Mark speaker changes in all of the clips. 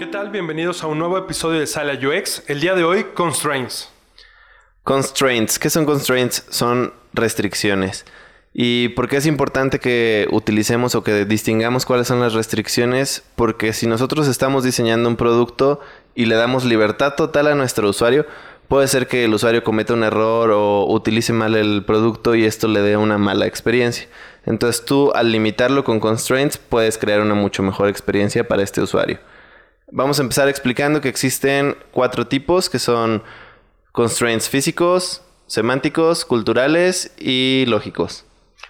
Speaker 1: ¿Qué tal? Bienvenidos a un nuevo episodio de Sala UX. El día de hoy, Constraints.
Speaker 2: Constraints. ¿Qué son constraints? Son restricciones. ¿Y por qué es importante que utilicemos o que distingamos cuáles son las restricciones? Porque si nosotros estamos diseñando un producto y le damos libertad total a nuestro usuario, puede ser que el usuario cometa un error o utilice mal el producto y esto le dé una mala experiencia. Entonces tú al limitarlo con constraints puedes crear una mucho mejor experiencia para este usuario. Vamos a empezar explicando que existen cuatro tipos que son constraints físicos, semánticos, culturales y lógicos.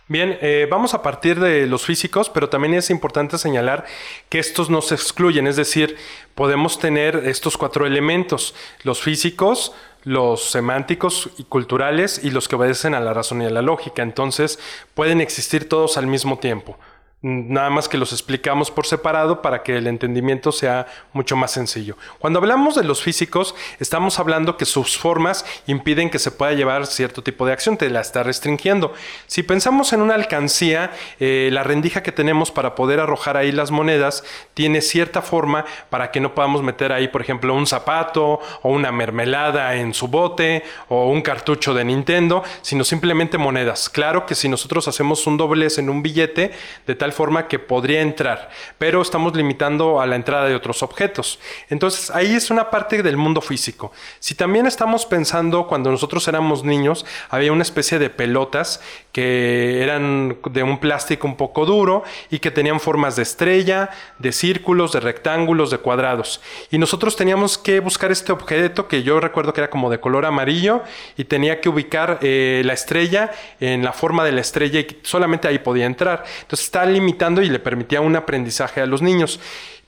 Speaker 1: Bien, eh, vamos a partir de los físicos, pero también es importante señalar que estos no se excluyen, es decir, podemos tener estos cuatro elementos, los físicos, los semánticos y culturales y los que obedecen a la razón y a la lógica. Entonces, pueden existir todos al mismo tiempo. Nada más que los explicamos por separado para que el entendimiento sea mucho más sencillo. Cuando hablamos de los físicos, estamos hablando que sus formas impiden que se pueda llevar cierto tipo de acción, te la está restringiendo. Si pensamos en una alcancía, eh, la rendija que tenemos para poder arrojar ahí las monedas tiene cierta forma para que no podamos meter ahí, por ejemplo, un zapato o una mermelada en su bote o un cartucho de Nintendo, sino simplemente monedas. Claro que si nosotros hacemos un doblez en un billete, de tal forma que podría entrar, pero estamos limitando a la entrada de otros objetos. Entonces ahí es una parte del mundo físico. Si también estamos pensando cuando nosotros éramos niños, había una especie de pelotas que eran de un plástico un poco duro y que tenían formas de estrella, de círculos, de rectángulos, de cuadrados. Y nosotros teníamos que buscar este objeto que yo recuerdo que era como de color amarillo y tenía que ubicar eh, la estrella en la forma de la estrella y solamente ahí podía entrar. Entonces está limitando y le permitía un aprendizaje a los niños.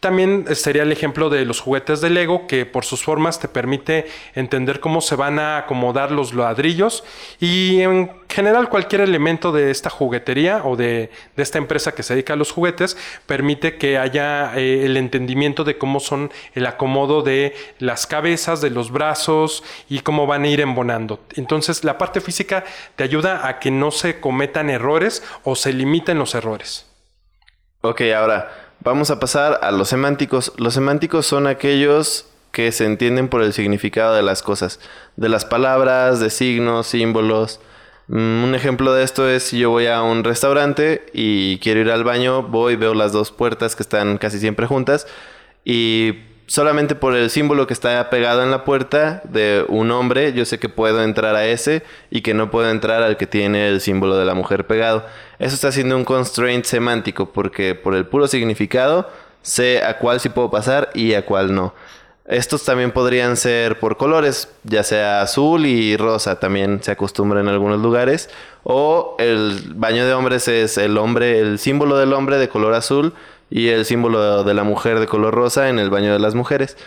Speaker 1: También sería el ejemplo de los juguetes de Lego, que por sus formas te permite entender cómo se van a acomodar los ladrillos y en general cualquier elemento de esta juguetería o de, esta empresa que se dedica a los juguetes permite que haya eh, el entendimiento de cómo son el acomodo de las cabezas, de los brazos y cómo van a ir embonando. Entonces la parte física te ayuda a que no se cometan errores o se limiten los errores.
Speaker 2: Ok, ahora vamos a pasar a los semánticos. Los semánticos son aquellos que se entienden por el significado de las cosas, de las palabras, de signos, símbolos. Mm, un ejemplo de esto es si yo voy a un restaurante y quiero ir al baño, voy, veo las dos puertas que están casi siempre juntas y solamente por el símbolo que está pegado en la puerta de un hombre, yo sé que puedo entrar a ese y que no puedo entrar al que tiene el símbolo de la mujer pegado. Eso está haciendo un constraint semántico porque por el puro significado sé a cuál sí puedo pasar y a cuál no. Estos también podrían ser por colores, ya sea azul y rosa, también se acostumbra en algunos lugares. O el baño de hombres es el hombre, el símbolo del hombre de color azul y el símbolo de la mujer de color rosa en el baño de las mujeres.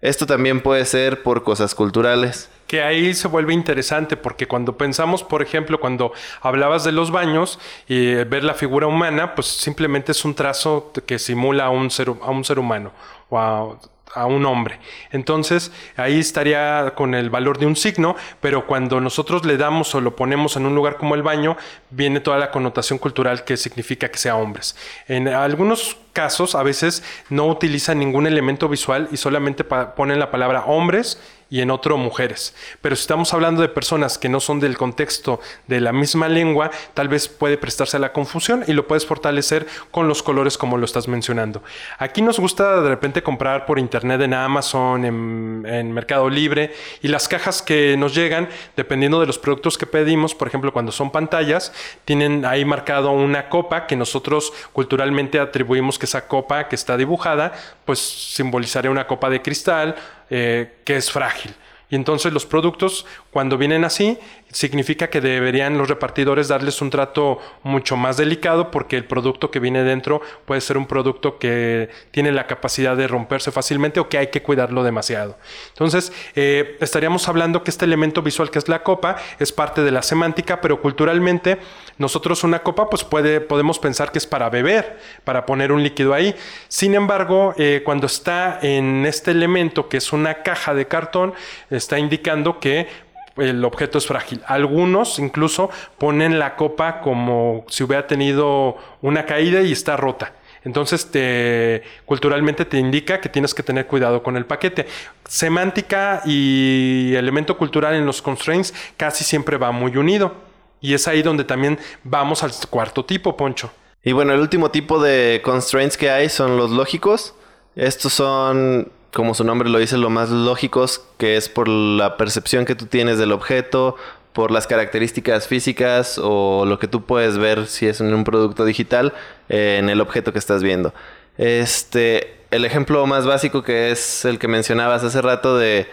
Speaker 2: Esto también puede ser por cosas culturales.
Speaker 1: Que ahí se vuelve interesante porque cuando pensamos, por ejemplo, cuando hablabas de los baños y ver la figura humana, pues simplemente es un trazo que simula a un ser, a un ser humano o a un hombre. Entonces ahí estaría con el valor de un signo, pero cuando nosotros le damos o lo ponemos en un lugar como el baño, viene toda la connotación cultural que significa que sea hombres. En algunos casos a veces no utilizan ningún elemento visual y solamente ponen la palabra hombres y en otro mujeres. Pero si estamos hablando de personas que no son del contexto de la misma lengua, tal vez puede prestarse a la confusión y lo puedes fortalecer con los colores como lo estás mencionando. Aquí nos gusta de repente comprar por internet en Amazon, en, Mercado Libre y las cajas que nos llegan, dependiendo de los productos que pedimos, por ejemplo, cuando son pantallas, tienen ahí marcado una copa que nosotros culturalmente atribuimos que esa copa que está dibujada, pues simbolizaría una copa de cristal eh, que es frágil. Y entonces los productos, cuando vienen así, significa que deberían los repartidores darles un trato mucho más delicado porque el producto que viene dentro puede ser un producto que tiene la capacidad de romperse fácilmente o que hay que cuidarlo demasiado. Entonces, eh, estaríamos hablando que este elemento visual que es la copa es parte de la semántica, pero culturalmente nosotros una copa pues puede, podemos pensar que es para beber, para poner un líquido ahí. Sin embargo, eh, cuando está en este elemento que es una caja de cartón, está indicando que el objeto es frágil. Algunos incluso ponen la copa como si hubiera tenido una caída y está rota. Entonces, te, culturalmente te indica que tienes que tener cuidado con el paquete. Semántica y elemento cultural en los constraints casi siempre va muy unido. Y es ahí donde también vamos al cuarto tipo, Poncho.
Speaker 2: Y bueno, el último tipo de constraints que hay son los lógicos. Estos son, como su nombre lo dice, lo más lógicos, que es por la percepción que tú tienes del objeto, por las características físicas o lo que tú puedes ver si es un producto digital eh, en el objeto que estás viendo. Este, el ejemplo más básico que es el que mencionabas hace rato de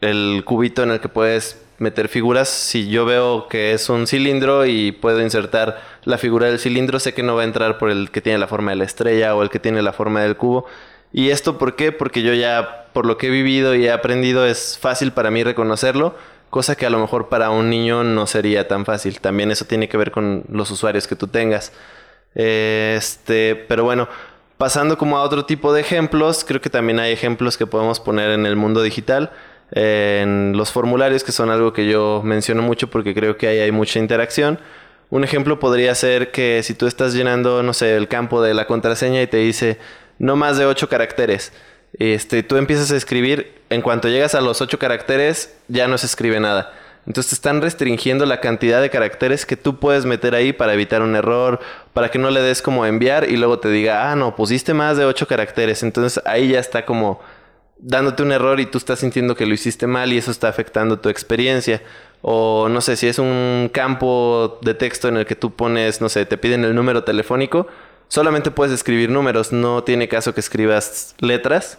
Speaker 2: el cubito en el que puedes meter figuras. Si yo veo que es un cilindro y puedo insertar la figura del cilindro, sé que no va a entrar por el que tiene la forma de la estrella o el que tiene la forma del cubo. ¿Y esto por qué? Porque yo ya, por lo que he vivido y he aprendido, es fácil para mí reconocerlo, cosa que a lo mejor para un niño no sería tan fácil. También eso tiene que ver con los usuarios que tú tengas. Este, pero bueno, pasando como a otro tipo de ejemplos, creo que también hay ejemplos que podemos poner en el mundo digital en los formularios, que son algo que yo menciono mucho porque creo que ahí hay mucha interacción. Un ejemplo podría ser que si tú estás llenando, no sé, el campo de la contraseña y te dice no más de 8 caracteres, este, tú empiezas a escribir, en cuanto llegas a los 8 caracteres, ya no se escribe nada. Entonces te están restringiendo la cantidad de caracteres que tú puedes meter ahí para evitar un error, para que no le des como enviar y luego te diga, ah, no, pusiste más de 8 caracteres. Entonces ahí ya está como dándote un error y tú estás sintiendo que lo hiciste mal y eso está afectando tu experiencia. O no sé, si es un campo de texto en el que tú pones, no sé, te piden el número telefónico, solamente puedes escribir números, no tiene caso que escribas letras.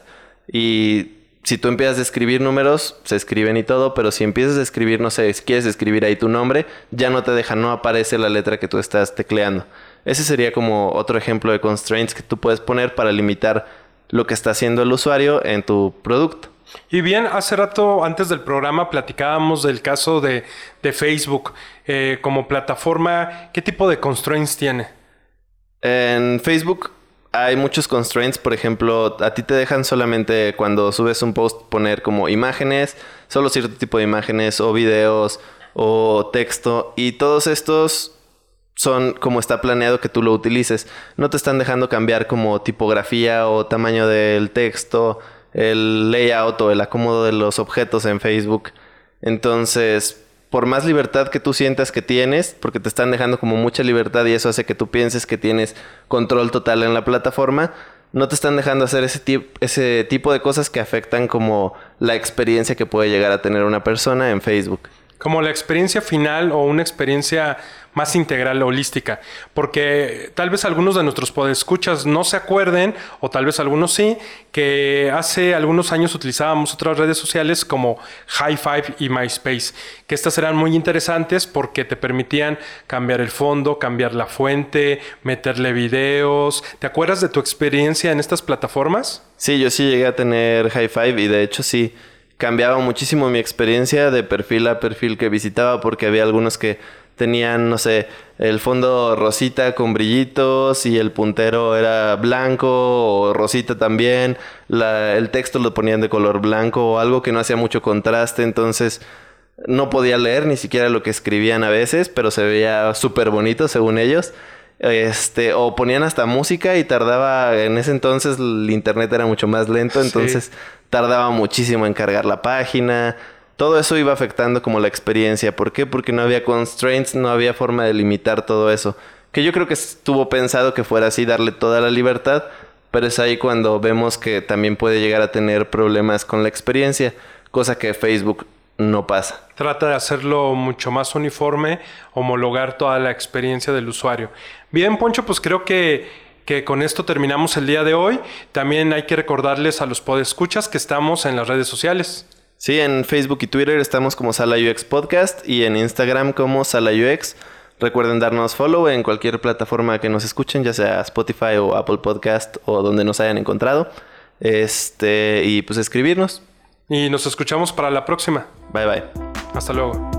Speaker 2: Y si tú empiezas a escribir números, se escriben y todo, pero si empiezas a escribir, no sé, quieres escribir ahí tu nombre, ya no te deja, no aparece la letra que tú estás tecleando. Ese sería como otro ejemplo de constraints que tú puedes poner para limitar lo que está haciendo el usuario en tu producto.
Speaker 1: Y bien, hace rato antes del programa platicábamos del caso de, Facebook eh, como plataforma. ¿Qué tipo de constraints tiene?
Speaker 2: En Facebook hay muchos constraints. Por ejemplo, a ti te dejan solamente cuando subes un post poner como imágenes, solo cierto tipo de imágenes o videos o texto. Y todos estos son como está planeado que tú lo utilices. No te están dejando cambiar como tipografía o tamaño del texto, el layout o el acomodo de los objetos en Facebook. Entonces, por más libertad que tú sientas que tienes, porque te están dejando como mucha libertad y eso hace que tú pienses que tienes control total en la plataforma, no te están dejando hacer ese, ese tipo de cosas que afectan como la experiencia que puede llegar a tener una persona en Facebook
Speaker 1: como la experiencia final o una experiencia más integral, holística, porque tal vez algunos de nuestros podescuchas no se acuerden, o tal vez algunos sí, que hace algunos años utilizábamos otras redes sociales como High Five y MySpace, que estas eran muy interesantes porque te permitían cambiar el fondo, cambiar la fuente, meterle videos. ¿Te acuerdas de tu experiencia en estas plataformas?
Speaker 2: Sí, yo sí llegué a tener High Five y de hecho sí cambiaba muchísimo mi experiencia de perfil a perfil que visitaba porque había algunos que tenían, no sé, el fondo rosita con brillitos y el puntero era blanco o rosita también, el texto lo ponían de color blanco o algo que no hacía mucho contraste, entonces no podía leer ni siquiera lo que escribían a veces, pero se veía súper bonito según ellos. Este, o ponían hasta música y tardaba, en ese entonces el internet era mucho más lento, entonces tardaba muchísimo en cargar la página. Todo eso iba afectando como la experiencia. ¿Por qué? Porque no había constraints, no había forma de limitar todo eso. Que yo creo que estuvo pensado que fuera así, darle toda la libertad, pero es ahí cuando vemos que también puede llegar a tener problemas con la experiencia, cosa que Facebook no pasa.
Speaker 1: Trata de hacerlo mucho más uniforme, homologar toda la experiencia del usuario. Bien, Poncho, pues creo que, que con esto terminamos el día de hoy. También hay que recordarles a los podescuchas que estamos en las redes sociales.
Speaker 2: Sí, en Facebook y Twitter estamos como Sala UX Podcast y en Instagram como Sala UX. Recuerden darnos follow en cualquier plataforma que nos escuchen, ya sea Spotify o Apple Podcast o donde nos hayan encontrado. Este, y pues escribirnos.
Speaker 1: Y nos escuchamos para la próxima.
Speaker 2: Bye bye.
Speaker 1: Hasta luego.